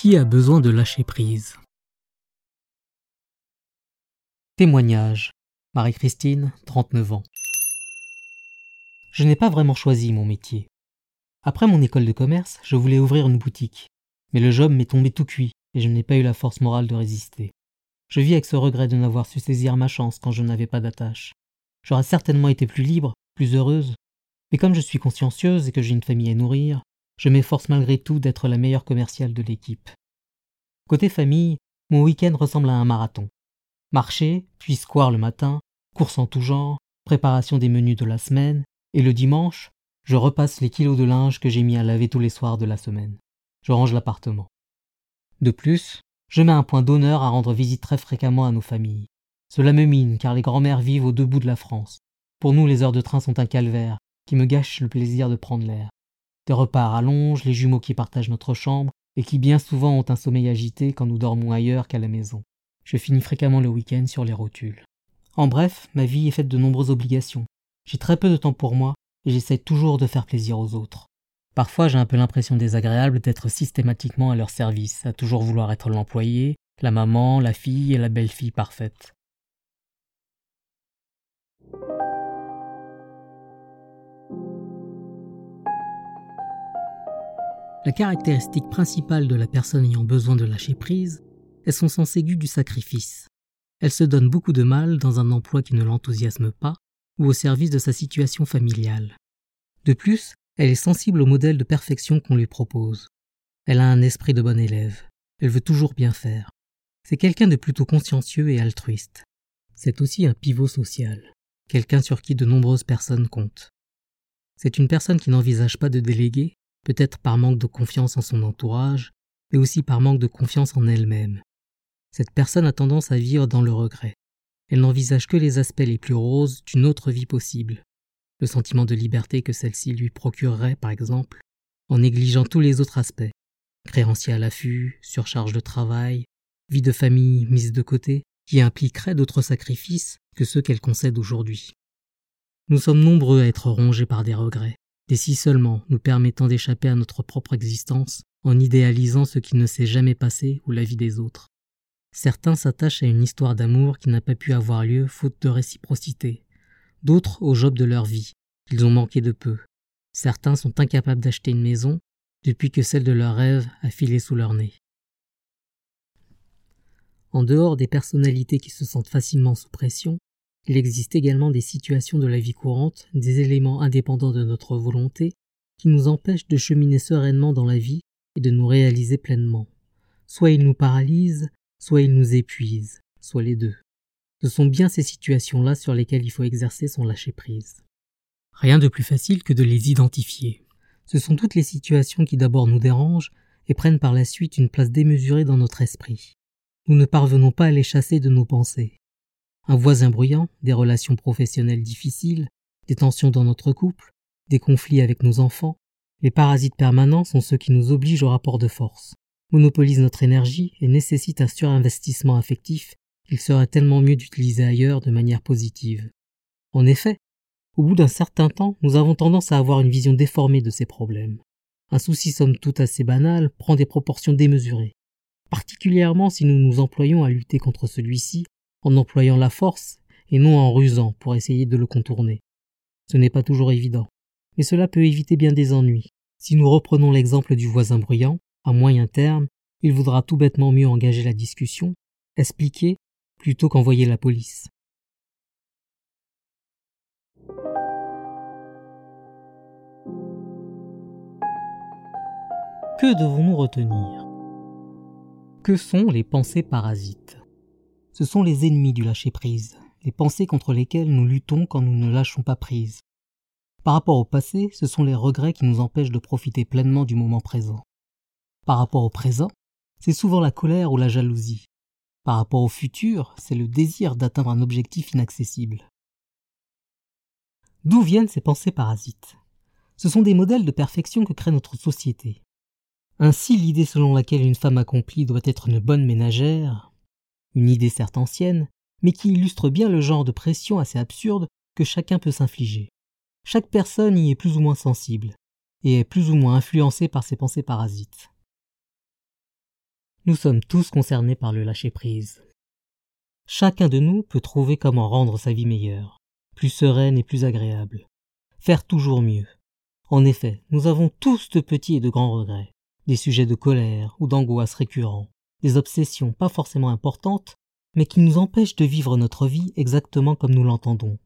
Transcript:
Qui a besoin de lâcher prise Témoignage. Marie-Christine, 39 ans. Je n'ai pas vraiment choisi mon métier. Après mon école de commerce, je voulais ouvrir une boutique. Mais le job m'est tombé tout cuit et je n'ai pas eu la force morale de résister. Je vis avec ce regret de n'avoir su saisir ma chance quand je n'avais pas d'attache. J'aurais certainement été plus libre, plus heureuse. Mais comme je suis consciencieuse et que j'ai une famille à nourrir, je m'efforce malgré tout d'être la meilleure commerciale de l'équipe. Côté famille, mon week-end ressemble à un marathon. Marché, puis square le matin, course en tout genre, préparation des menus de la semaine, et le dimanche, je repasse les kilos de linge que j'ai mis à laver tous les soirs de la semaine. Je range l'appartement. De plus, je mets un point d'honneur à rendre visite très fréquemment à nos familles. Cela me mine car les grands-mères vivent au deux bouts de la France. Pour nous, les heures de train sont un calvaire qui me gâche le plaisir de prendre l'air. Des repas à rallonge, les jumeaux qui partagent notre chambre, et qui bien souvent ont un sommeil agité quand nous dormons ailleurs qu'à la maison. Je finis fréquemment le week-end sur les rotules. En bref, ma vie est faite de nombreuses obligations. J'ai très peu de temps pour moi, et j'essaie toujours de faire plaisir aux autres. Parfois j'ai un peu l'impression désagréable d'être systématiquement à leur service, à toujours vouloir être l'employé, la maman, la fille et la belle-fille parfaite. La caractéristique principale de la personne ayant besoin de lâcher prise est son sens aigu du sacrifice. Elle se donne beaucoup de mal dans un emploi qui ne l'enthousiasme pas ou au service de sa situation familiale. De plus, elle est sensible au modèle de perfection qu'on lui propose. Elle a un esprit de bon élève. Elle veut toujours bien faire. C'est quelqu'un de plutôt consciencieux et altruiste. C'est aussi un pivot social, quelqu'un sur qui de nombreuses personnes comptent. C'est une personne qui n'envisage pas de déléguer, peut-être par manque de confiance en son entourage, mais aussi par manque de confiance en elle-même. Cette personne a tendance à vivre dans le regret. Elle n'envisage que les aspects les plus roses d'une autre vie possible. Le sentiment de liberté que celle-ci lui procurerait, par exemple, en négligeant tous les autres aspects. Créanciers à l'affût, surcharge de travail, vie de famille mise de côté, qui impliqueraient d'autres sacrifices que ceux qu'elle concède aujourd'hui. Nous sommes nombreux à être rongés par des regrets, des si seulement nous permettant d'échapper à notre propre existence en idéalisant ce qui ne s'est jamais passé ou la vie des autres. Certains s'attachent à une histoire d'amour qui n'a pas pu avoir lieu faute de réciprocité, d'autres au job de leur vie, qu'ils ont manqué de peu. Certains sont incapables d'acheter une maison depuis que celle de leur rêve a filé sous leur nez. En dehors des personnalités qui se sentent facilement sous pression, il existe également des situations de la vie courante, des éléments indépendants de notre volonté, qui nous empêchent de cheminer sereinement dans la vie et de nous réaliser pleinement. Soit ils nous paralysent, soit ils nous épuisent, soit les deux. Ce sont bien ces situations-là sur lesquelles il faut exercer son lâcher-prise. Rien de plus facile que de les identifier. Ce sont toutes les situations qui d'abord nous dérangent et prennent par la suite une place démesurée dans notre esprit. Nous ne parvenons pas à les chasser de nos pensées un voisin bruyant, des relations professionnelles difficiles, des tensions dans notre couple, des conflits avec nos enfants, les parasites permanents sont ceux qui nous obligent au rapport de force, monopolisent notre énergie et nécessitent un surinvestissement affectif qu'il serait tellement mieux d'utiliser ailleurs de manière positive. En effet, au bout d'un certain temps, nous avons tendance à avoir une vision déformée de ces problèmes. Un souci somme toute assez banal prend des proportions démesurées, particulièrement si nous nous employons à lutter contre celui-ci en employant la force et non en rusant pour essayer de le contourner. Ce n'est pas toujours évident, mais cela peut éviter bien des ennuis. Si nous reprenons l'exemple du voisin bruyant, à moyen terme, il voudra tout bêtement mieux engager la discussion, expliquer, plutôt qu'envoyer la police. Que devons-nous retenir? Que sont les pensées parasites? Ce sont les ennemis du lâcher-prise, les pensées contre lesquelles nous luttons quand nous ne lâchons pas prise. Par rapport au passé, ce sont les regrets qui nous empêchent de profiter pleinement du moment présent. Par rapport au présent, c'est souvent la colère ou la jalousie. Par rapport au futur, c'est le désir d'atteindre un objectif inaccessible. D'où viennent ces pensées parasites? Ce sont des modèles de perfection que crée notre société. Ainsi, l'idée selon laquelle une femme accomplie doit être une bonne ménagère, une idée certes ancienne, mais qui illustre bien le genre de pression assez absurde que chacun peut s'infliger. Chaque personne y est plus ou moins sensible, et est plus ou moins influencée par ses pensées parasites. Nous sommes tous concernés par le lâcher-prise. Chacun de nous peut trouver comment rendre sa vie meilleure, plus sereine et plus agréable. Faire toujours mieux. En effet, nous avons tous de petits et de grands regrets, des sujets de colère ou d'angoisse récurrents, des obsessions pas forcément importantes, mais qui nous empêchent de vivre notre vie exactement comme nous l'entendons.